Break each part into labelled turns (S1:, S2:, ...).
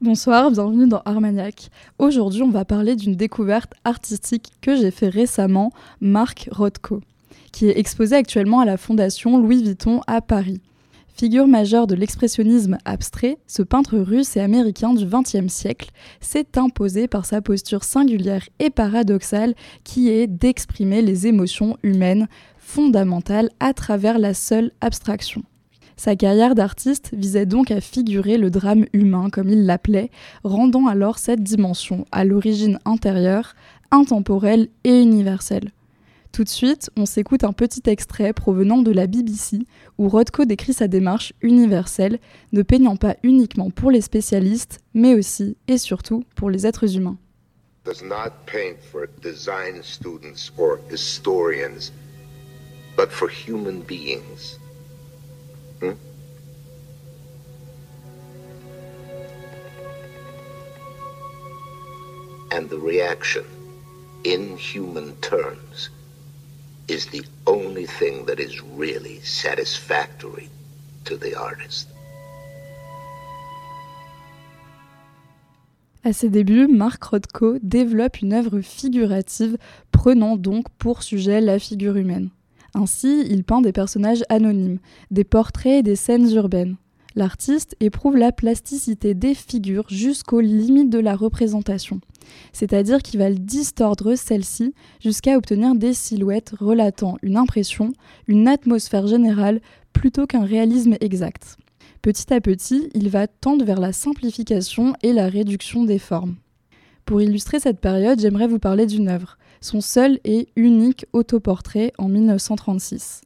S1: Bonsoir, bienvenue dans Armagnac. Aujourd'hui, on va parler d'une découverte artistique que j'ai fait récemment, Marc Rothko, qui est exposé actuellement à la Fondation Louis Vuitton à Paris. Figure majeure de l'expressionnisme abstrait, ce peintre russe et américain du XXe siècle s'est imposé par sa posture singulière et paradoxale qui est d'exprimer les émotions humaines fondamentales à travers la seule abstraction. Sa carrière d'artiste visait donc à figurer le drame humain, comme il l'appelait, rendant alors cette dimension, à l'origine intérieure, intemporelle et universelle. Tout de suite, on s'écoute un petit extrait provenant de la BBC où Rothko décrit sa démarche universelle, ne peignant pas uniquement pour les spécialistes, mais aussi et surtout pour les êtres humains.
S2: Hmm? And the reaction, in human terms, is the only thing that is really satisfactory to the artist.
S1: À ses débuts, Marc Rothko développe une œuvre figurative prenant donc pour sujet la figure humaine. Ainsi, il peint des personnages anonymes, des portraits et des scènes urbaines. L'artiste éprouve la plasticité des figures jusqu'aux limites de la représentation, c'est-à-dire qu'il va distordre celle-ci jusqu'à obtenir des silhouettes relatant une impression, une atmosphère générale, plutôt qu'un réalisme exact. Petit à petit, il va tendre vers la simplification et la réduction des formes. Pour illustrer cette période, j'aimerais vous parler d'une œuvre, son seul et unique autoportrait en 1936.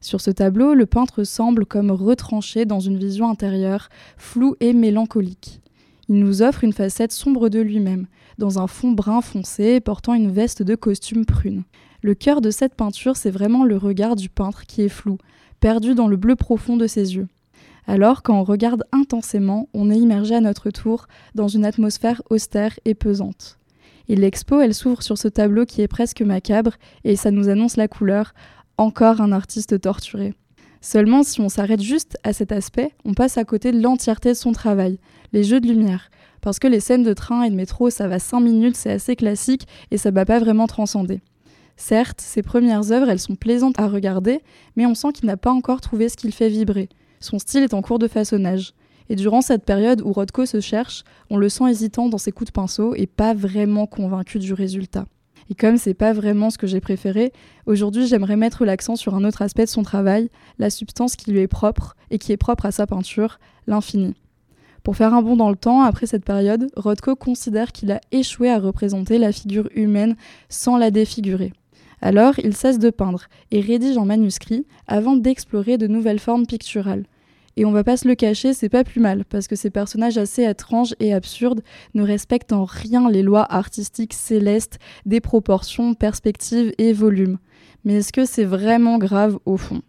S1: Sur ce tableau, le peintre semble comme retranché dans une vision intérieure, floue et mélancolique. Il nous offre une facette sombre de lui-même, dans un fond brun foncé portant une veste de costume prune. Le cœur de cette peinture, c'est vraiment le regard du peintre qui est flou, perdu dans le bleu profond de ses yeux. Alors, quand on regarde intensément, on est immergé à notre tour dans une atmosphère austère et pesante. Et l'expo, elle s'ouvre sur ce tableau qui est presque macabre, et ça nous annonce la couleur, encore un artiste torturé. Seulement, si on s'arrête juste à cet aspect, on passe à côté de l'entièreté de son travail, les jeux de lumière. Parce que les scènes de train et de métro, ça va 5 minutes, c'est assez classique, et ça va pas vraiment transcender. Certes, ses premières œuvres, elles sont plaisantes à regarder, mais on sent qu'il n'a pas encore trouvé ce qui le fait vibrer. Son style est en cours de façonnage. Et durant cette période où Rothko se cherche, on le sent hésitant dans ses coups de pinceau et pas vraiment convaincu du résultat. Et comme c'est pas vraiment ce que j'ai préféré, aujourd'hui j'aimerais mettre l'accent sur un autre aspect de son travail, la substance qui lui est propre et qui est propre à sa peinture, l'infini. Pour faire un bond dans le temps, après cette période, Rothko considère qu'il a échoué à représenter la figure humaine sans la défigurer. Alors, il cesse de peindre et rédige en manuscrit avant d'explorer de nouvelles formes picturales. Et on va pas se le cacher, c'est pas plus mal, parce que ces personnages assez étranges et absurdes ne respectent en rien les lois artistiques célestes des proportions, perspectives et volumes. Mais est-ce que c'est vraiment grave au fond?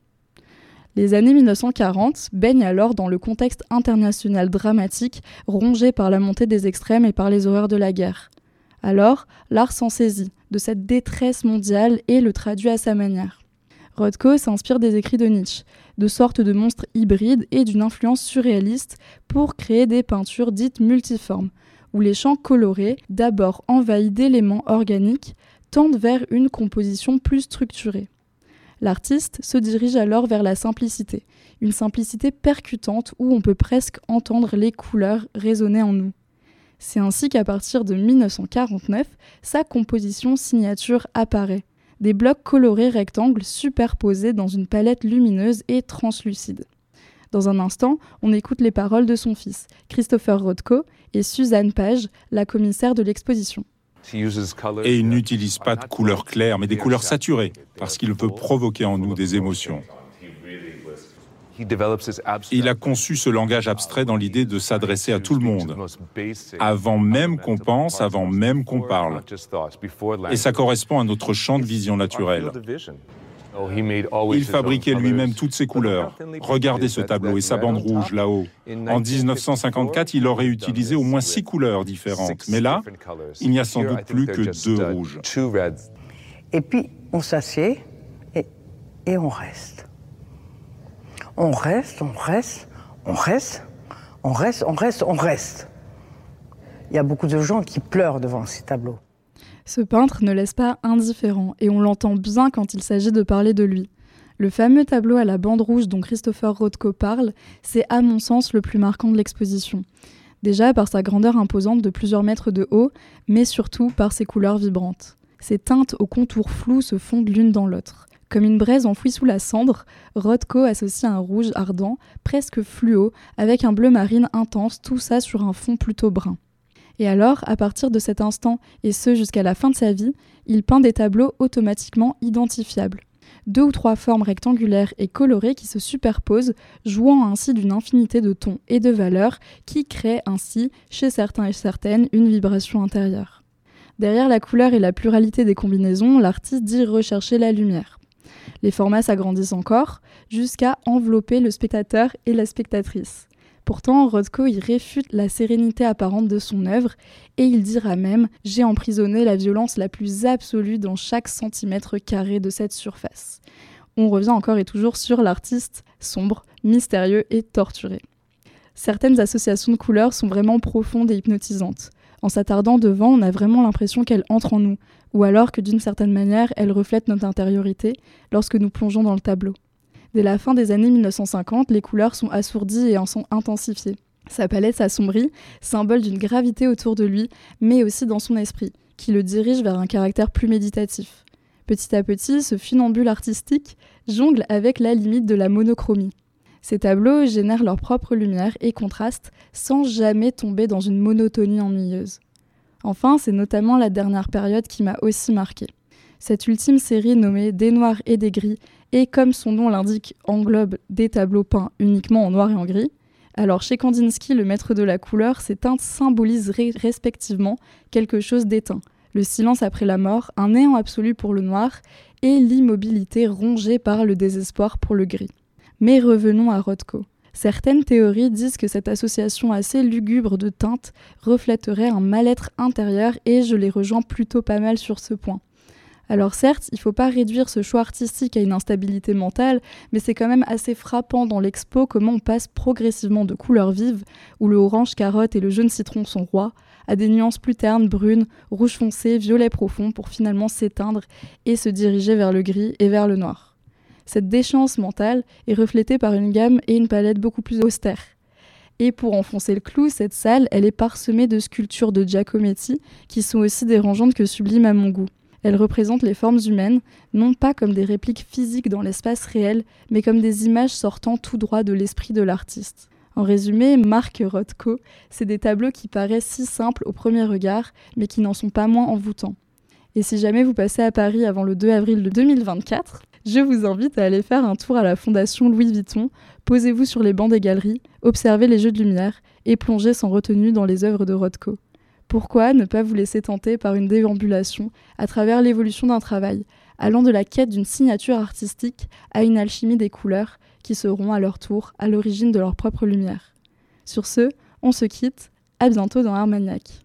S1: Les années 1940 baignent alors dans le contexte international dramatique rongé par la montée des extrêmes et par les horreurs de la guerre. Alors, l'art s'en saisit de cette détresse mondiale et le traduit à sa manière. Rothko s'inspire des écrits de Nietzsche, de sortes de monstres hybrides et d'une influence surréaliste pour créer des peintures dites multiformes, où les champs colorés, d'abord envahis d'éléments organiques, tendent vers une composition plus structurée. L'artiste se dirige alors vers la simplicité, une simplicité percutante où on peut presque entendre les couleurs résonner en nous. C'est ainsi qu'à partir de 1949, sa composition signature apparaît. Des blocs colorés rectangles superposés dans une palette lumineuse et translucide. Dans un instant, on écoute les paroles de son fils, Christopher Rothko, et Suzanne Page, la commissaire de l'exposition.
S3: Et il n'utilise pas de couleurs claires, mais des couleurs saturées, parce qu'il peut provoquer en nous des émotions. Il a conçu ce langage abstrait dans l'idée de s'adresser à tout le monde, avant même qu'on pense, avant même qu'on parle. Et ça correspond à notre champ de vision naturelle. Il fabriquait lui-même toutes ces couleurs. Regardez ce tableau et sa bande rouge là-haut. En 1954, il aurait utilisé au moins six couleurs différentes. Mais là, il n'y a sans doute plus que deux rouges.
S4: Et puis, on s'assied et, et on reste. On reste, on reste, on reste, on reste, on reste, on reste. Il y a beaucoup de gens qui pleurent devant ces tableaux.
S1: Ce peintre ne laisse pas indifférent, et on l'entend bien quand il s'agit de parler de lui. Le fameux tableau à la bande rouge dont Christopher Rothko parle, c'est à mon sens le plus marquant de l'exposition. Déjà par sa grandeur imposante de plusieurs mètres de haut, mais surtout par ses couleurs vibrantes. Ces teintes aux contours flous se fondent l'une dans l'autre. Comme une braise enfouie sous la cendre, Rothko associe un rouge ardent, presque fluo, avec un bleu marine intense, tout ça sur un fond plutôt brun. Et alors, à partir de cet instant, et ce jusqu'à la fin de sa vie, il peint des tableaux automatiquement identifiables deux ou trois formes rectangulaires et colorées qui se superposent, jouant ainsi d'une infinité de tons et de valeurs qui créent ainsi, chez certains et certaines, une vibration intérieure. Derrière la couleur et la pluralité des combinaisons, l'artiste dit rechercher la lumière. Les formats s'agrandissent encore, jusqu'à envelopper le spectateur et la spectatrice. Pourtant, Rothko y réfute la sérénité apparente de son œuvre et il dira même J'ai emprisonné la violence la plus absolue dans chaque centimètre carré de cette surface. On revient encore et toujours sur l'artiste sombre, mystérieux et torturé. Certaines associations de couleurs sont vraiment profondes et hypnotisantes. En s'attardant devant, on a vraiment l'impression qu'elle entre en nous, ou alors que d'une certaine manière, elle reflète notre intériorité lorsque nous plongeons dans le tableau. Dès la fin des années 1950, les couleurs sont assourdies et en sont intensifiées. Sa palette s'assombrit, symbole d'une gravité autour de lui, mais aussi dans son esprit, qui le dirige vers un caractère plus méditatif. Petit à petit, ce funambule artistique jongle avec la limite de la monochromie. Ces tableaux génèrent leur propre lumière et contrastent sans jamais tomber dans une monotonie ennuyeuse. Enfin, c'est notamment la dernière période qui m'a aussi marquée. Cette ultime série nommée Des Noirs et des Gris et comme son nom l'indique, englobe des tableaux peints uniquement en noir et en gris. Alors chez Kandinsky, le maître de la couleur, ces teintes symbolisent respectivement quelque chose d'éteint, le silence après la mort, un néant absolu pour le noir, et l'immobilité rongée par le désespoir pour le gris. Mais revenons à Rothko. Certaines théories disent que cette association assez lugubre de teintes reflèterait un mal-être intérieur et je les rejoins plutôt pas mal sur ce point. Alors certes, il ne faut pas réduire ce choix artistique à une instabilité mentale, mais c'est quand même assez frappant dans l'expo comment on passe progressivement de couleurs vives, où le orange carotte et le jaune citron sont rois, à des nuances plus ternes, brunes, rouge foncé, violet profond, pour finalement s'éteindre et se diriger vers le gris et vers le noir. Cette déchéance mentale est reflétée par une gamme et une palette beaucoup plus austères. Et pour enfoncer le clou, cette salle, elle est parsemée de sculptures de Giacometti qui sont aussi dérangeantes que sublimes à mon goût. Elle représente les formes humaines, non pas comme des répliques physiques dans l'espace réel, mais comme des images sortant tout droit de l'esprit de l'artiste. En résumé, Marc Rothko, c'est des tableaux qui paraissent si simples au premier regard, mais qui n'en sont pas moins envoûtants. Et si jamais vous passez à Paris avant le 2 avril de 2024, je vous invite à aller faire un tour à la Fondation Louis Vuitton, posez-vous sur les bancs des galeries, observez les jeux de lumière et plongez sans retenue dans les œuvres de Rothko. Pourquoi ne pas vous laisser tenter par une déambulation à travers l'évolution d'un travail, allant de la quête d'une signature artistique à une alchimie des couleurs qui seront à leur tour à l'origine de leur propre lumière Sur ce, on se quitte, à bientôt dans Armagnac.